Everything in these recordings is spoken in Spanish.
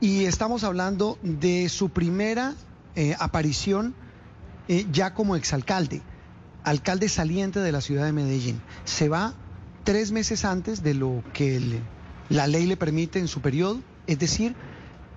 Y estamos hablando de su primera eh, aparición eh, ya como exalcalde, alcalde saliente de la ciudad de Medellín. Se va tres meses antes de lo que la ley le permite en su periodo, es decir,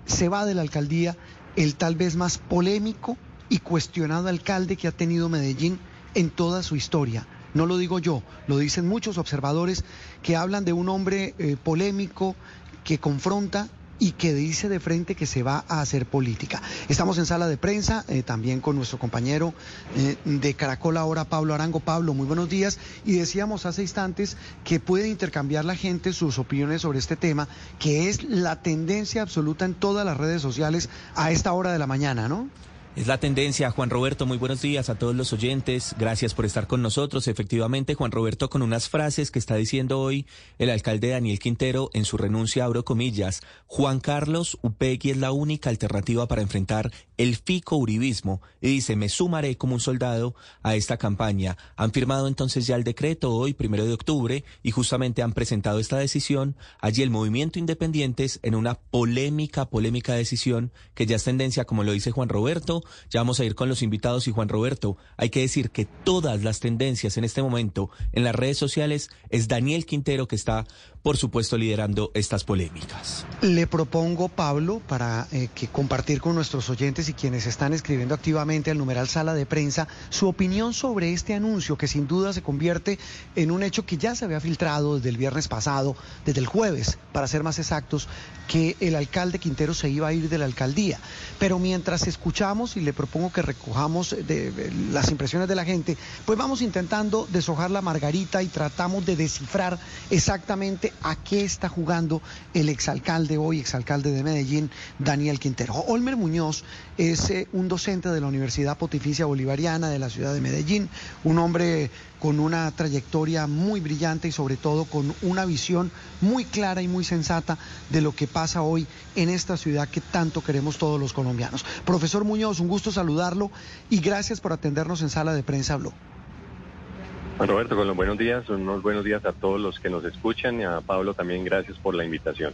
se va de la alcaldía el tal vez más polémico y cuestionado alcalde que ha tenido Medellín en toda su historia. No lo digo yo, lo dicen muchos observadores que hablan de un hombre eh, polémico que confronta y que dice de frente que se va a hacer política. Estamos en sala de prensa, eh, también con nuestro compañero eh, de Caracol ahora, Pablo Arango. Pablo, muy buenos días. Y decíamos hace instantes que puede intercambiar la gente sus opiniones sobre este tema, que es la tendencia absoluta en todas las redes sociales a esta hora de la mañana, ¿no? Es la tendencia, Juan Roberto. Muy buenos días a todos los oyentes. Gracias por estar con nosotros. Efectivamente, Juan Roberto, con unas frases que está diciendo hoy el alcalde Daniel Quintero en su renuncia, abro comillas. Juan Carlos Upegui es la única alternativa para enfrentar el fico uribismo. Y dice, me sumaré como un soldado a esta campaña. Han firmado entonces ya el decreto hoy, primero de octubre, y justamente han presentado esta decisión. Allí el movimiento Independientes en una polémica, polémica decisión que ya es tendencia, como lo dice Juan Roberto. Ya vamos a ir con los invitados y Juan Roberto. Hay que decir que todas las tendencias en este momento en las redes sociales es Daniel Quintero que está, por supuesto, liderando estas polémicas. Le propongo, Pablo, para eh, que compartir con nuestros oyentes y quienes están escribiendo activamente al numeral sala de prensa, su opinión sobre este anuncio que sin duda se convierte en un hecho que ya se había filtrado desde el viernes pasado, desde el jueves, para ser más exactos, que el alcalde Quintero se iba a ir de la alcaldía. Pero mientras escuchamos y le propongo que recojamos de las impresiones de la gente, pues vamos intentando deshojar la margarita y tratamos de descifrar exactamente a qué está jugando el exalcalde hoy, exalcalde de Medellín, Daniel Quintero. Olmer Muñoz es eh, un docente de la Universidad Pontificia Bolivariana de la ciudad de Medellín, un hombre con una trayectoria muy brillante y sobre todo con una visión muy clara y muy sensata de lo que pasa hoy en esta ciudad que tanto queremos todos los colombianos. Profesor Muñoz, un gusto saludarlo y gracias por atendernos en sala de prensa Blue. Roberto, con los buenos días, unos buenos días a todos los que nos escuchan y a Pablo también gracias por la invitación.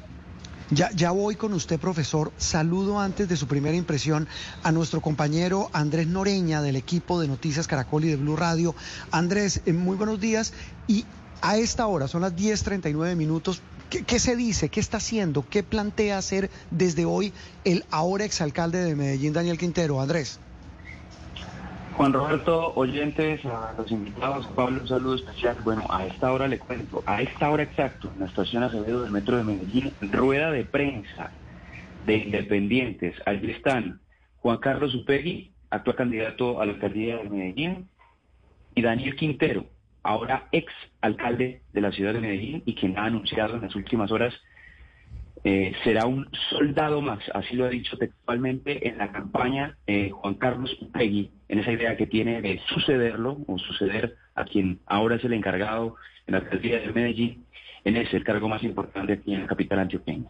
Ya, ya voy con usted, profesor. Saludo antes de su primera impresión a nuestro compañero Andrés Noreña del equipo de Noticias Caracol y de Blue Radio. Andrés, eh, muy buenos días. Y a esta hora, son las 10.39 minutos, ¿qué, ¿qué se dice? ¿Qué está haciendo? ¿Qué plantea hacer desde hoy el ahora exalcalde de Medellín, Daniel Quintero? Andrés. Juan Roberto, oyentes, a los invitados, Pablo, un saludo especial. Bueno, a esta hora le cuento, a esta hora exacto, en la estación Acevedo del Metro de Medellín, rueda de prensa de independientes. Allí están Juan Carlos Upegui, actual candidato a la alcaldía de Medellín, y Daniel Quintero, ahora ex alcalde de la ciudad de Medellín y quien ha anunciado en las últimas horas eh, será un soldado más, así lo ha dicho textualmente en la campaña eh, Juan Carlos Upegui, en esa idea que tiene de sucederlo o suceder a quien ahora es el encargado en la alcaldía de Medellín, en ese el cargo más importante aquí en la capital antioqueña.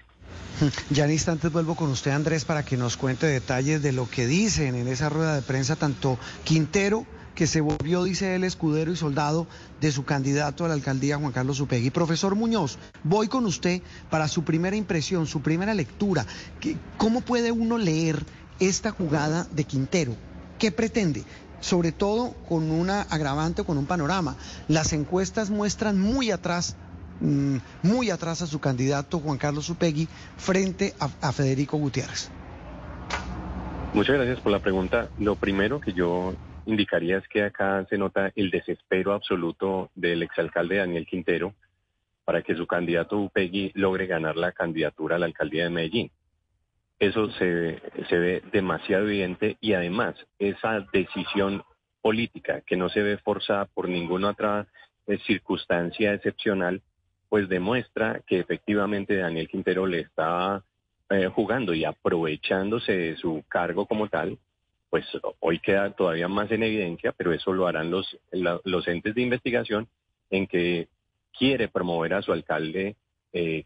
Ya en instantes vuelvo con usted, Andrés, para que nos cuente detalles de lo que dicen en esa rueda de prensa tanto Quintero, que se volvió, dice él, escudero y soldado de su candidato a la alcaldía, Juan Carlos Upegui. Profesor Muñoz, voy con usted para su primera impresión, su primera lectura. ¿Qué- ¿Cómo puede uno leer esta jugada de Quintero? ¿Qué pretende? Sobre todo con una agravante o con un panorama. Las encuestas muestran muy atrás mm, muy atrás a su candidato Juan Carlos Upegui frente a Federico Gutiérrez. Muchas gracias por la pregunta. Lo primero que yo indicaría es que acá se nota el desespero absoluto del exalcalde Daniel Quintero para que su candidato Upegui logre ganar la candidatura a la alcaldía de Medellín. Eso se, se ve demasiado evidente y además esa decisión política que no se ve forzada por ninguna otra eh, circunstancia excepcional, pues demuestra que efectivamente Daniel Quintero le está eh, jugando y aprovechándose de su cargo como tal, pues hoy queda todavía más en evidencia, pero eso lo harán los, los entes de investigación en que quiere promover a su alcalde eh,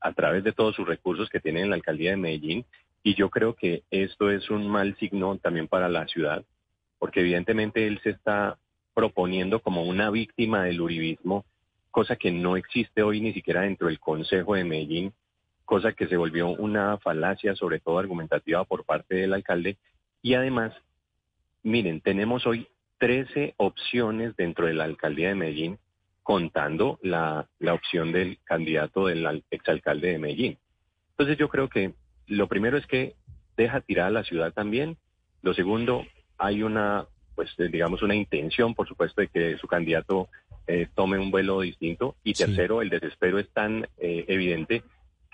a través de todos sus recursos que tiene en la alcaldía de Medellín. Y yo creo que esto es un mal signo también para la ciudad, porque evidentemente él se está proponiendo como una víctima del uribismo, cosa que no existe hoy ni siquiera dentro del Consejo de Medellín, cosa que se volvió una falacia, sobre todo argumentativa por parte del alcalde. Y además, miren, tenemos hoy 13 opciones dentro de la alcaldía de Medellín contando la, la opción del candidato del exalcalde de Medellín. Entonces yo creo que lo primero es que deja tirada la ciudad también. Lo segundo, hay una, pues digamos, una intención, por supuesto, de que su candidato eh, tome un vuelo distinto. Y tercero, el desespero es tan eh, evidente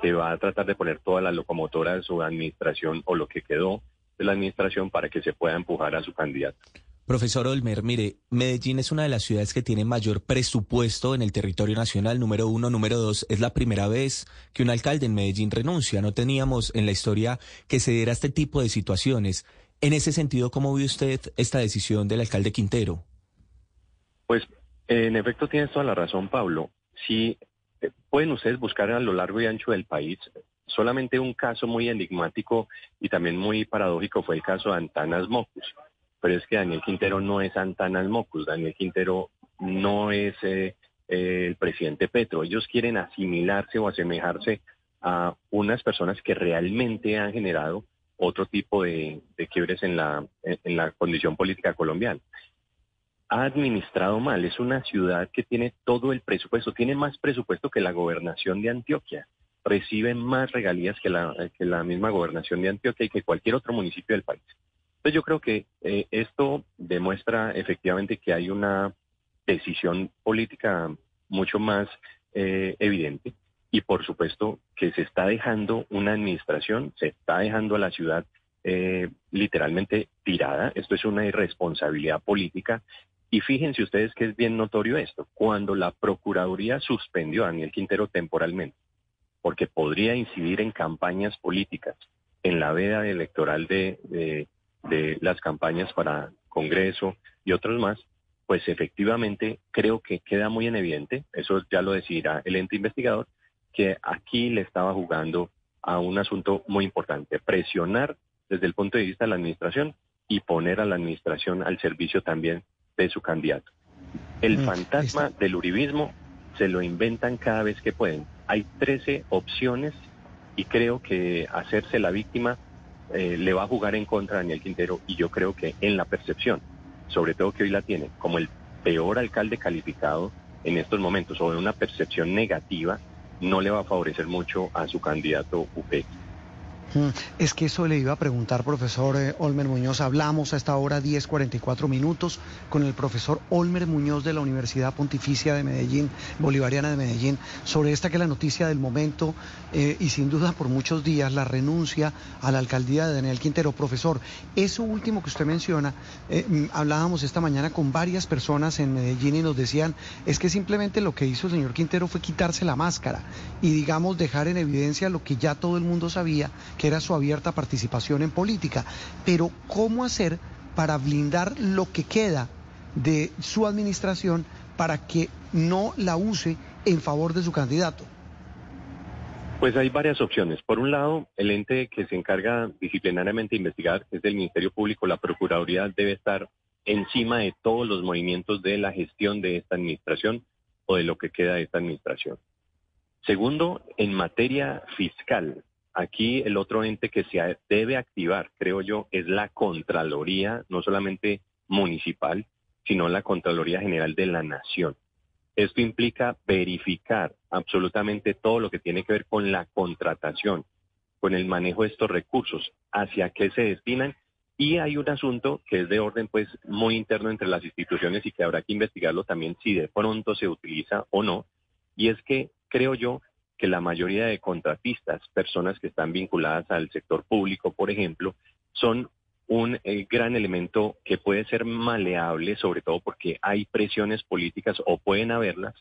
que va a tratar de poner toda la locomotora de su administración o lo que quedó de la administración para que se pueda empujar a su candidato. Profesor Olmer, mire, Medellín es una de las ciudades que tiene mayor presupuesto en el territorio nacional, número uno. Número dos, es la primera vez que un alcalde en Medellín renuncia. No teníamos en la historia que se diera este tipo de situaciones. En ese sentido, ¿cómo ve usted esta decisión del alcalde Quintero? Pues, en efecto, tienes toda la razón, Pablo. Si eh, pueden ustedes buscar a lo largo y ancho del país, solamente un caso muy enigmático y también muy paradójico fue el caso de Antanas Mocus pero es que Daniel Quintero no es Antanas Mocus, Daniel Quintero no es eh, el presidente Petro. Ellos quieren asimilarse o asemejarse a unas personas que realmente han generado otro tipo de, quiebres en la, en la condición política colombiana. Ha administrado mal, es una ciudad que tiene todo el presupuesto, tiene más presupuesto que la gobernación de Antioquia, recibe más regalías que la, que la misma gobernación de Antioquia y que cualquier otro municipio del país yo creo que eh, esto demuestra efectivamente que hay una decisión política mucho más eh, evidente y por supuesto que se está dejando una administración, se está dejando a la ciudad eh, literalmente tirada. Esto es una irresponsabilidad política. Y fíjense ustedes que es bien notorio esto. Cuando la Procuraduría suspendió a Daniel Quintero temporalmente, porque podría incidir en campañas políticas, en la veda electoral de, de las campañas para Congreso y otros más, pues efectivamente creo que queda muy en evidente, eso ya lo decidirá el ente investigador, que aquí le estaba jugando a un asunto muy importante, presionar desde el punto de vista de la administración y poner a la administración al servicio también de su candidato. El mm, fantasma del uribismo se lo inventan cada vez que pueden. Hay 13 opciones y creo que hacerse la víctima eh, le va a jugar en contra a Daniel Quintero y yo creo que en la percepción, sobre todo que hoy la tiene, como el peor alcalde calificado en estos momentos o en una percepción negativa, no le va a favorecer mucho a su candidato UPEC. Es que eso le iba a preguntar, profesor eh, Olmer Muñoz. Hablamos a esta hora 10.44 minutos con el profesor Olmer Muñoz de la Universidad Pontificia de Medellín, Bolivariana de Medellín, sobre esta que es la noticia del momento eh, y sin duda por muchos días la renuncia a la alcaldía de Daniel Quintero. Profesor, eso último que usted menciona, eh, mm, hablábamos esta mañana con varias personas en Medellín y nos decían, es que simplemente lo que hizo el señor Quintero fue quitarse la máscara y digamos dejar en evidencia lo que ya todo el mundo sabía que era su abierta participación en política. Pero ¿cómo hacer para blindar lo que queda de su administración para que no la use en favor de su candidato? Pues hay varias opciones. Por un lado, el ente que se encarga disciplinariamente de investigar, es el Ministerio Público, la Procuraduría debe estar encima de todos los movimientos de la gestión de esta administración o de lo que queda de esta administración. Segundo, en materia fiscal, Aquí el otro ente que se debe activar, creo yo, es la Contraloría, no solamente municipal, sino la Contraloría General de la Nación. Esto implica verificar absolutamente todo lo que tiene que ver con la contratación, con el manejo de estos recursos, hacia qué se destinan. Y hay un asunto que es de orden pues muy interno entre las instituciones y que habrá que investigarlo también si de pronto se utiliza o no. Y es que creo yo que la mayoría de contratistas, personas que están vinculadas al sector público, por ejemplo, son un eh, gran elemento que puede ser maleable, sobre todo porque hay presiones políticas o pueden haberlas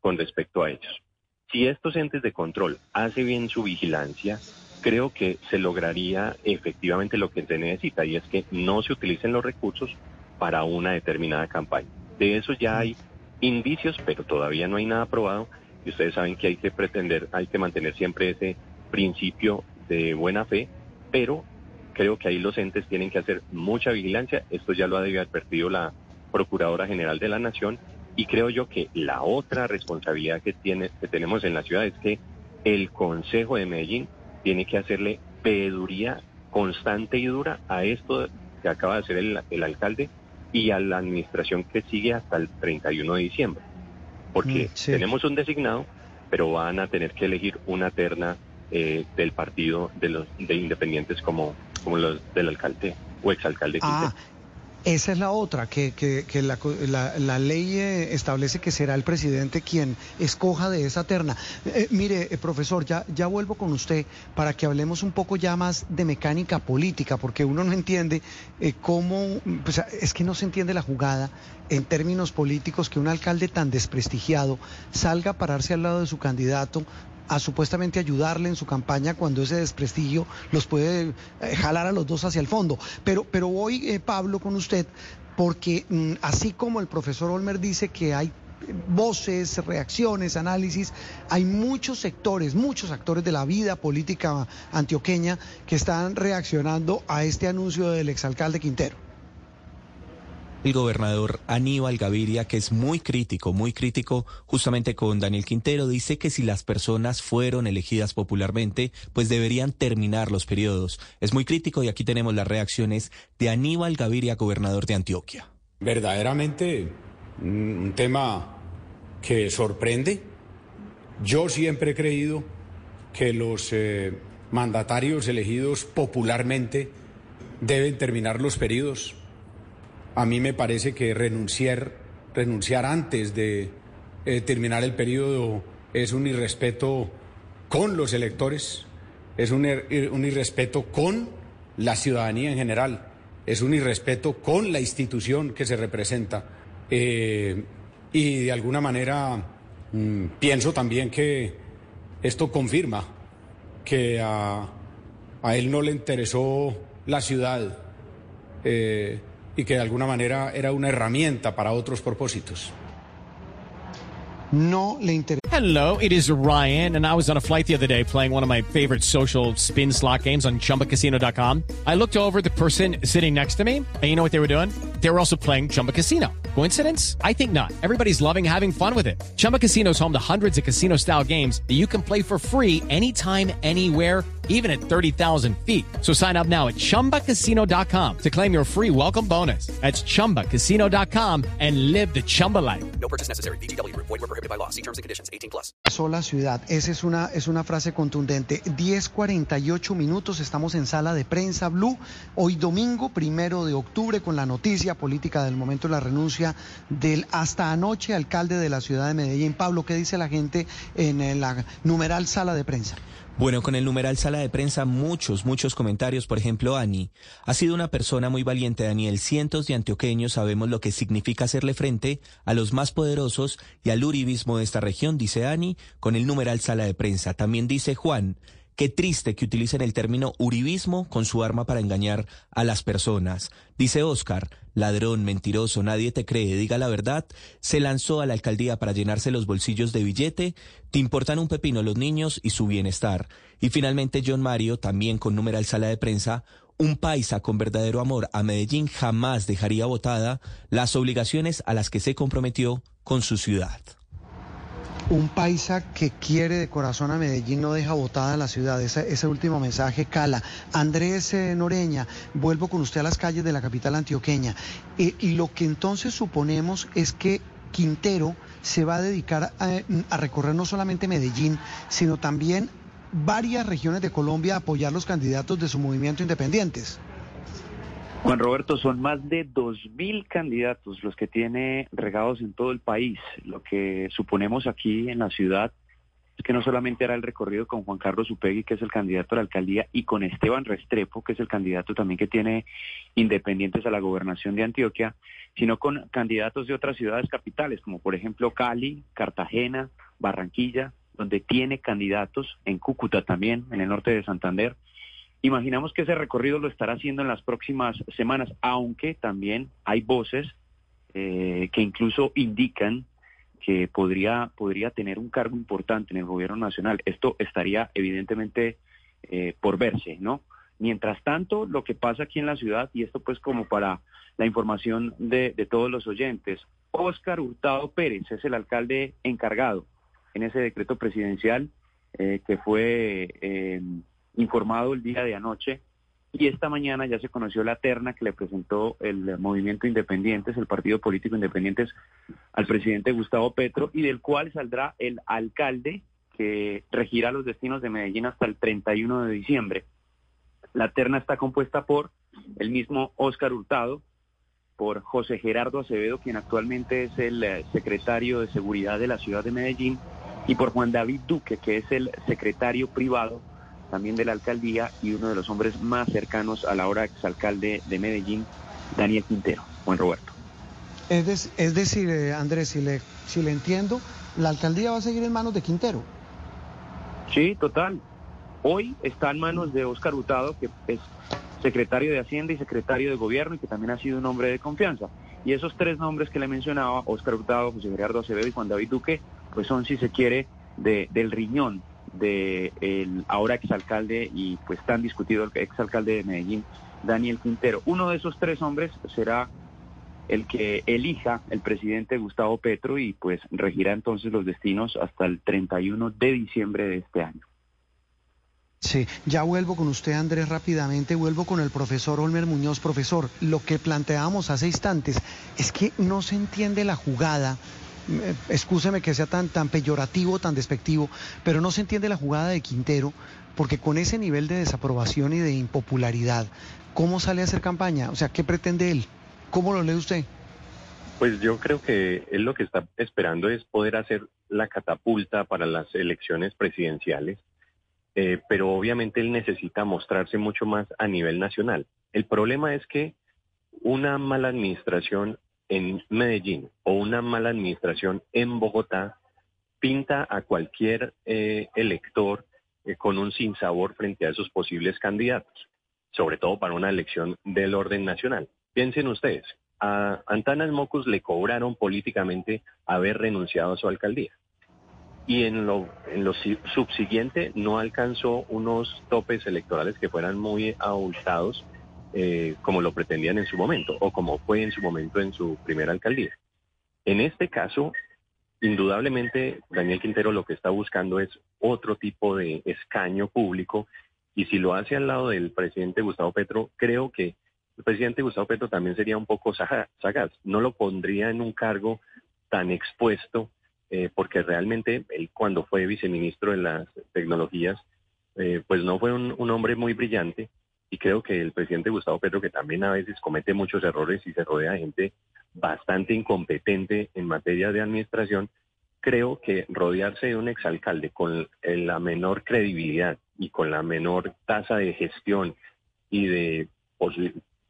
con respecto a ellos. Si estos entes de control hacen bien su vigilancia, creo que se lograría efectivamente lo que se necesita y es que no se utilicen los recursos para una determinada campaña. De eso ya hay indicios, pero todavía no hay nada probado y ustedes saben que hay que pretender, hay que mantener siempre ese principio de buena fe, pero creo que ahí los entes tienen que hacer mucha vigilancia. Esto ya lo ha advertido la Procuradora General de la Nación y creo yo que la otra responsabilidad que, tiene, que tenemos en la ciudad es que el Consejo de Medellín tiene que hacerle peduría constante y dura a esto que acaba de hacer el, alcalde y a la administración que sigue hasta el 31 de diciembre. Porque mm, tenemos un designado, pero van a tener que elegir una terna eh, del partido de los de independientes como, como los del alcalde o exalcalde. Ah, esa es la otra, que, la, ley eh, establece que será el presidente quien escoja de esa terna. Eh, mire, eh, profesor, ya, ya vuelvo con usted para que hablemos un poco ya más de mecánica política, porque uno no entiende cómo, pues, es que no se entiende la jugada en términos políticos que un alcalde tan desprestigiado salga a pararse al lado de su candidato a supuestamente ayudarle en su campaña cuando ese desprestigio los puede eh, jalar a los dos hacia el fondo. Pero, pero voy, eh, Pablo, con usted, porque mm, así como el profesor Olmer dice que hay voces, reacciones, análisis. Hay muchos sectores, muchos actores de la vida política antioqueña que están reaccionando a este anuncio del exalcalde Quintero el gobernador Aníbal Gaviria, que es muy crítico, muy crítico justamente con Daniel Quintero, dice que si las personas fueron elegidas popularmente, pues deberían terminar los periodos. Es muy crítico y aquí tenemos las reacciones de Aníbal Gaviria, gobernador de Antioquia. Verdaderamente un tema que sorprende. Yo siempre he creído que los eh, mandatarios elegidos popularmente deben terminar los periodos a mí me parece que renunciar, renunciar antes de eh, terminar el periodo es un irrespeto con los electores, es un, un, irrespeto con la ciudadanía en general, es un irrespeto con la institución que se representa. Eh, y de alguna manera mm, pienso también que esto confirma que a, a, él no le interesó la ciudad. Eh, y que de alguna manera era una herramienta para otros propósitos. No le interesa. Hello, it is Ryan, and I was on a flight the other day playing one of my favorite social spin slot games on chumbacasino.com. I looked over the person sitting next to me, and you know what they were doing? They were also playing Chumba Casino. Coincidence? I think not. Everybody's loving having fun with it. Chumba Casino is home to hundreds of casino style games that you can play for free anytime, anywhere, even at 30,000 feet. So sign up now at chumbacasino.com to claim your free welcome bonus. That's chumbacasino.com and live the Chumba life. No purchase necessary. DTW, void, were prohibited by law. See terms and conditions 18 plus. Sola ciudad. Esa es una, es una frase contundente. 10.48 minutos. Estamos en sala de prensa Blue. Hoy domingo, primero de octubre, con la noticia política del momento de la renuncia del hasta anoche alcalde de la ciudad de Medellín. Pablo, ¿qué dice la gente en la numeral sala de prensa? Bueno, con el numeral sala de prensa, muchos, muchos comentarios. Por ejemplo, Ani, ha sido una persona muy valiente, Daniel. Cientos de antioqueños sabemos lo que significa hacerle frente a los más poderosos y al uribismo de esta región, dice Ani, con el numeral sala de prensa. También dice Juan, Qué triste que utilicen el término uribismo con su arma para engañar a las personas. Dice Oscar, ladrón, mentiroso, nadie te cree, diga la verdad. Se lanzó a la alcaldía para llenarse los bolsillos de billete. Te importan un pepino los niños y su bienestar. Y finalmente John Mario, también con numeral sala de prensa, un paisa con verdadero amor a Medellín jamás dejaría votada las obligaciones a las que se comprometió con su ciudad. Un paisa que quiere de corazón a Medellín no deja votada la ciudad. Ese, último mensaje cala. Andrés eh, Noreña, vuelvo con usted a las calles de la capital antioqueña. Eh, y lo que entonces suponemos es que Quintero se va a dedicar a, recorrer no solamente Medellín, sino también varias regiones de Colombia a apoyar los candidatos de su movimiento independientes. Juan Roberto, son más de 2.000 candidatos los que tiene regados en todo el país. Lo que suponemos aquí en la ciudad es que no solamente hará el recorrido con Juan Carlos Upegui, que es el candidato a la alcaldía, y con Esteban Restrepo, que es el candidato también que tiene independientes a la gobernación de Antioquia, sino con candidatos de otras ciudades capitales, como por ejemplo Cali, Cartagena, Barranquilla, donde tiene candidatos, en Cúcuta también, en el norte de Santander. Imaginamos que ese recorrido lo estará haciendo en las próximas semanas, aunque también hay voces eh, que incluso indican que podría, podría tener un cargo importante en el gobierno nacional. Esto estaría evidentemente eh, por verse, ¿no? Mientras tanto, lo que pasa aquí en la ciudad, y esto pues como para la información de, todos los oyentes, Óscar Hurtado Pérez es el alcalde encargado en ese decreto presidencial eh, que fue eh, informado el día de anoche y esta mañana ya se conoció la terna que le presentó el movimiento Independientes, el partido político Independientes, al presidente Gustavo Petro y del cual saldrá el alcalde que regirá los destinos de Medellín hasta el 31 de diciembre. La terna está compuesta por el mismo Óscar Hurtado, por José Gerardo Acevedo, quien actualmente es el eh, secretario de Seguridad de la ciudad de Medellín, y por Juan David Duque, que es el secretario privado también de la alcaldía y uno de los hombres más cercanos a la hora exalcalde de Medellín, Daniel Quintero. Juan Roberto. Es, es decir, eh, Andrés, si le, si le entiendo, la alcaldía va a seguir en manos de Quintero. Sí, total. Hoy está en manos de Óscar Hurtado, que es secretario de Hacienda y secretario de Gobierno y que también ha sido un hombre de confianza. Y esos tres nombres que le mencionaba, Óscar Hurtado, José Gerardo Acevedo y Juan David Duque, pues son, si se quiere, de, del riñón del el ahora exalcalde y pues tan discutido el exalcalde de Medellín, Daniel Quintero. Uno de esos tres hombres será el que elija el presidente Gustavo Petro y pues regirá entonces los destinos hasta el 31 de diciembre de este año. Sí, ya vuelvo con usted, Andrés, rápidamente. Vuelvo con el profesor Olmer Muñoz. Profesor, lo que planteábamos hace instantes es que no se entiende la jugada. Eh, excúseme que sea tan, tan peyorativo, tan despectivo, pero no se entiende la jugada de Quintero, porque con ese nivel de desaprobación y de impopularidad, ¿cómo sale a hacer campaña? O sea, ¿qué pretende él? ¿Cómo lo lee usted? Pues yo creo que él lo que está esperando es poder hacer la catapulta para las elecciones presidenciales eh, pero obviamente él necesita mostrarse mucho más a nivel nacional. El problema es que una mala administración en Medellín o una mala administración en Bogotá pinta a cualquier eh, elector eh, con un sinsabor frente a esos posibles candidatos, sobre todo para una elección del orden nacional. Piensen ustedes, a Antanas Mocus le cobraron políticamente haber renunciado a su alcaldía y en lo, en lo subsiguiente no alcanzó unos topes electorales que fueran muy abultados eh, como lo pretendían en su momento o como fue en su momento en su primera alcaldía. En este caso, indudablemente Daniel Quintero lo que está buscando es otro tipo de escaño público y si lo hace al lado del presidente Gustavo Petro, creo que el presidente Gustavo Petro también sería un poco sagaz, no lo pondría en un cargo tan expuesto eh, porque realmente él cuando fue viceministro de las tecnologías, eh, pues no fue un, hombre muy brillante y creo que el presidente Gustavo Petro, que también a veces comete muchos errores y se rodea de gente bastante incompetente en materia de administración, creo que rodearse de un exalcalde con la menor credibilidad y con la menor tasa de gestión y de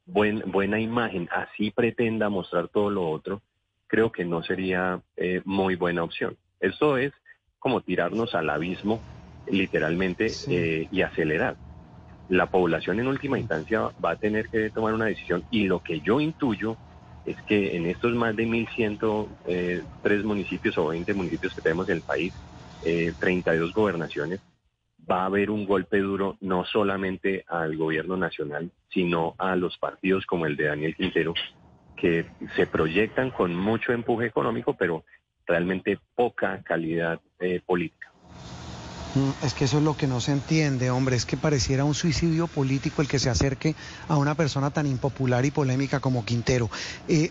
buena imagen, así pretenda mostrar todo lo otro, creo que no sería eh, muy buena opción. Esto es como tirarnos al abismo literalmente eh, y acelerar. La población en última instancia va a tener que tomar una decisión y lo que yo intuyo es que en estos más de 1.103 eh, municipios o 20 municipios que tenemos en el país, 32 gobernaciones, va a haber un golpe duro no solamente al gobierno nacional, sino a los partidos como el de Daniel Quintero, que se proyectan con mucho empuje económico, pero realmente poca calidad eh, política. Mm, es que eso es lo que no se entiende, hombre, es que pareciera un suicidio político el que se acerque a una persona tan impopular y polémica como Quintero. Eh,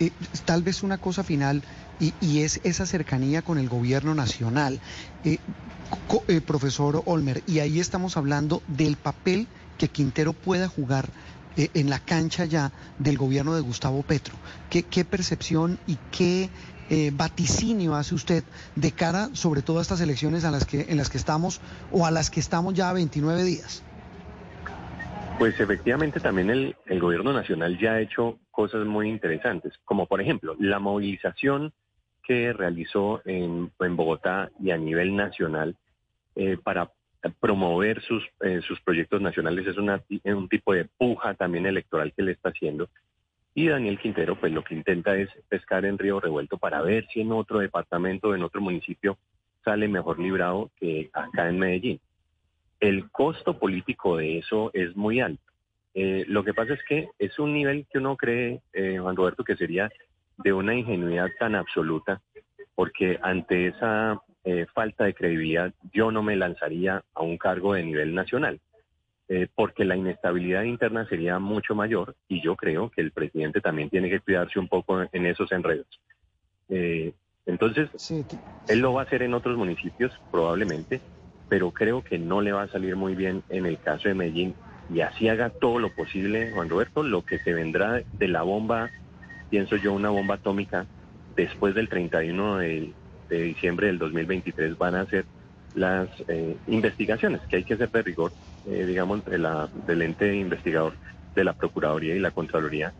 eh, tal vez una cosa final, y, es esa cercanía con el gobierno nacional. profesor Olmer, y ahí estamos hablando del papel que Quintero pueda jugar eh, en la cancha ya del gobierno de Gustavo Petro. ¿Qué, percepción y qué eh, vaticinio hace usted de cara sobre todo a estas elecciones a las que, en las que estamos o a las que estamos ya a 29 días? Pues efectivamente también el, gobierno nacional ya ha hecho cosas muy interesantes, como por ejemplo la movilización que realizó en, en Bogotá y a nivel nacional eh, para promover sus, eh, sus proyectos nacionales es una, un tipo de puja también electoral que le está haciendo. Y Daniel Quintero, pues lo que intenta es pescar en río revuelto para ver si en otro departamento, en otro municipio, sale mejor librado que acá en Medellín. El costo político de eso es muy alto. Eh, lo que pasa es que es un nivel que uno cree, eh, Juan Roberto, que sería de una ingenuidad tan absoluta, porque ante esa eh, falta de credibilidad yo no me lanzaría a un cargo de nivel nacional, eh, porque la inestabilidad interna sería mucho mayor y yo creo que el presidente también tiene que cuidarse un poco en esos enredos. Eh, entonces, él lo va a hacer en otros municipios probablemente, pero creo que no le va a salir muy bien en el caso de Medellín y así haga todo lo posible, Juan Roberto, lo que se vendrá de la bomba, pienso yo, una bomba atómica después del 31 de, de diciembre del 2023 van a ser las eh, investigaciones que hay que hacer de rigor, eh, digamos, de la, del ente investigador de la Procuraduría y la Contraloría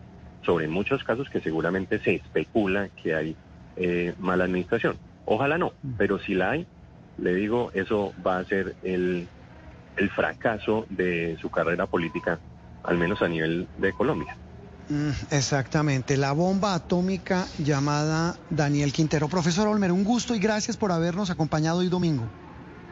sobre muchos casos que seguramente se especula que hay eh, mala administración. Ojalá no, pero si la hay, le digo, eso va a ser el, el fracaso de su carrera política, al menos a nivel de Colombia. Mm, exactamente, la bomba atómica llamada Daniel Quintero. Profesor Olmer, un gusto y gracias por habernos acompañado hoy domingo.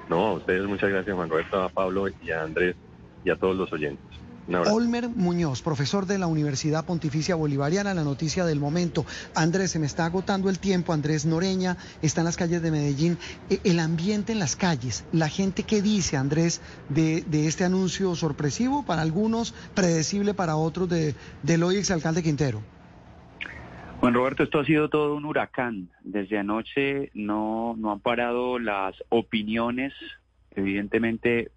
No, a ustedes muchas gracias Juan Roberto, a Pablo y a Andrés y a todos los oyentes. Olmer Muñoz, profesor de la Universidad Pontificia Bolivariana, la noticia del momento. Andrés, se me está agotando el tiempo. Andrés Noreña está en las calles de Medellín. E, el ambiente en las calles, la gente que dice, Andrés, de, este anuncio sorpresivo para algunos, predecible para otros de, del hoy exalcalde Quintero. Bueno, Roberto, esto ha sido todo un huracán. Desde anoche no, no han parado las opiniones, evidentemente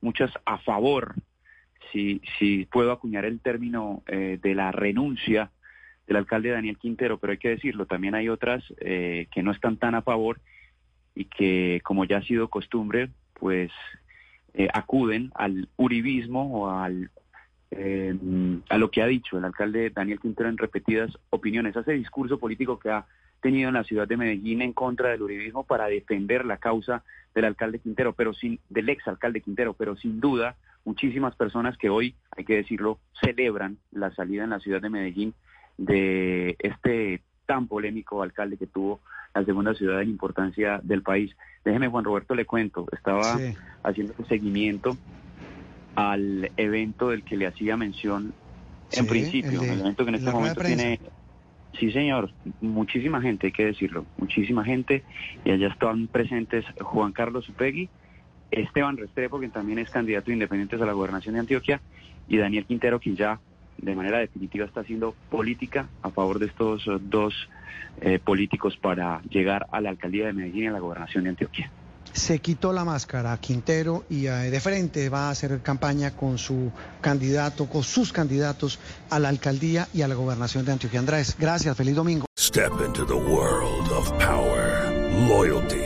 muchas a favor si, puedo acuñar el término eh, de la renuncia del alcalde Daniel Quintero, pero hay que decirlo, también hay otras eh, que no están tan a favor y que, como ya ha sido costumbre, pues eh, acuden al uribismo o al, a lo que ha dicho el alcalde Daniel Quintero en repetidas opiniones. Hace discurso político que ha tenido en la ciudad de Medellín en contra del uribismo para defender la causa del alcalde Quintero, pero sin del ex alcalde Quintero, pero sin duda muchísimas personas que hoy, hay que decirlo, celebran la salida en la ciudad de Medellín de este tan polémico alcalde que tuvo la segunda ciudad en importancia del país. Déjeme, Juan Roberto, le cuento, estaba haciendo un seguimiento al evento del que le hacía mención en principio, el, evento que en este momento tiene... Sí, señor, muchísima gente, hay que decirlo, muchísima gente, y allá están presentes Juan Carlos Upegui, Esteban Restrepo, quien también es candidato independiente a la gobernación de Antioquia, y Daniel Quintero, quien ya de manera definitiva está haciendo política a favor de estos eh, dos eh, políticos para llegar a la alcaldía de Medellín y a la gobernación de Antioquia. Se quitó la máscara Quintero y eh, de frente va a hacer campaña con su candidato, con sus candidatos a la alcaldía y a la gobernación de Antioquia. Andrés, gracias, feliz domingo. Step into the world of power, loyalty.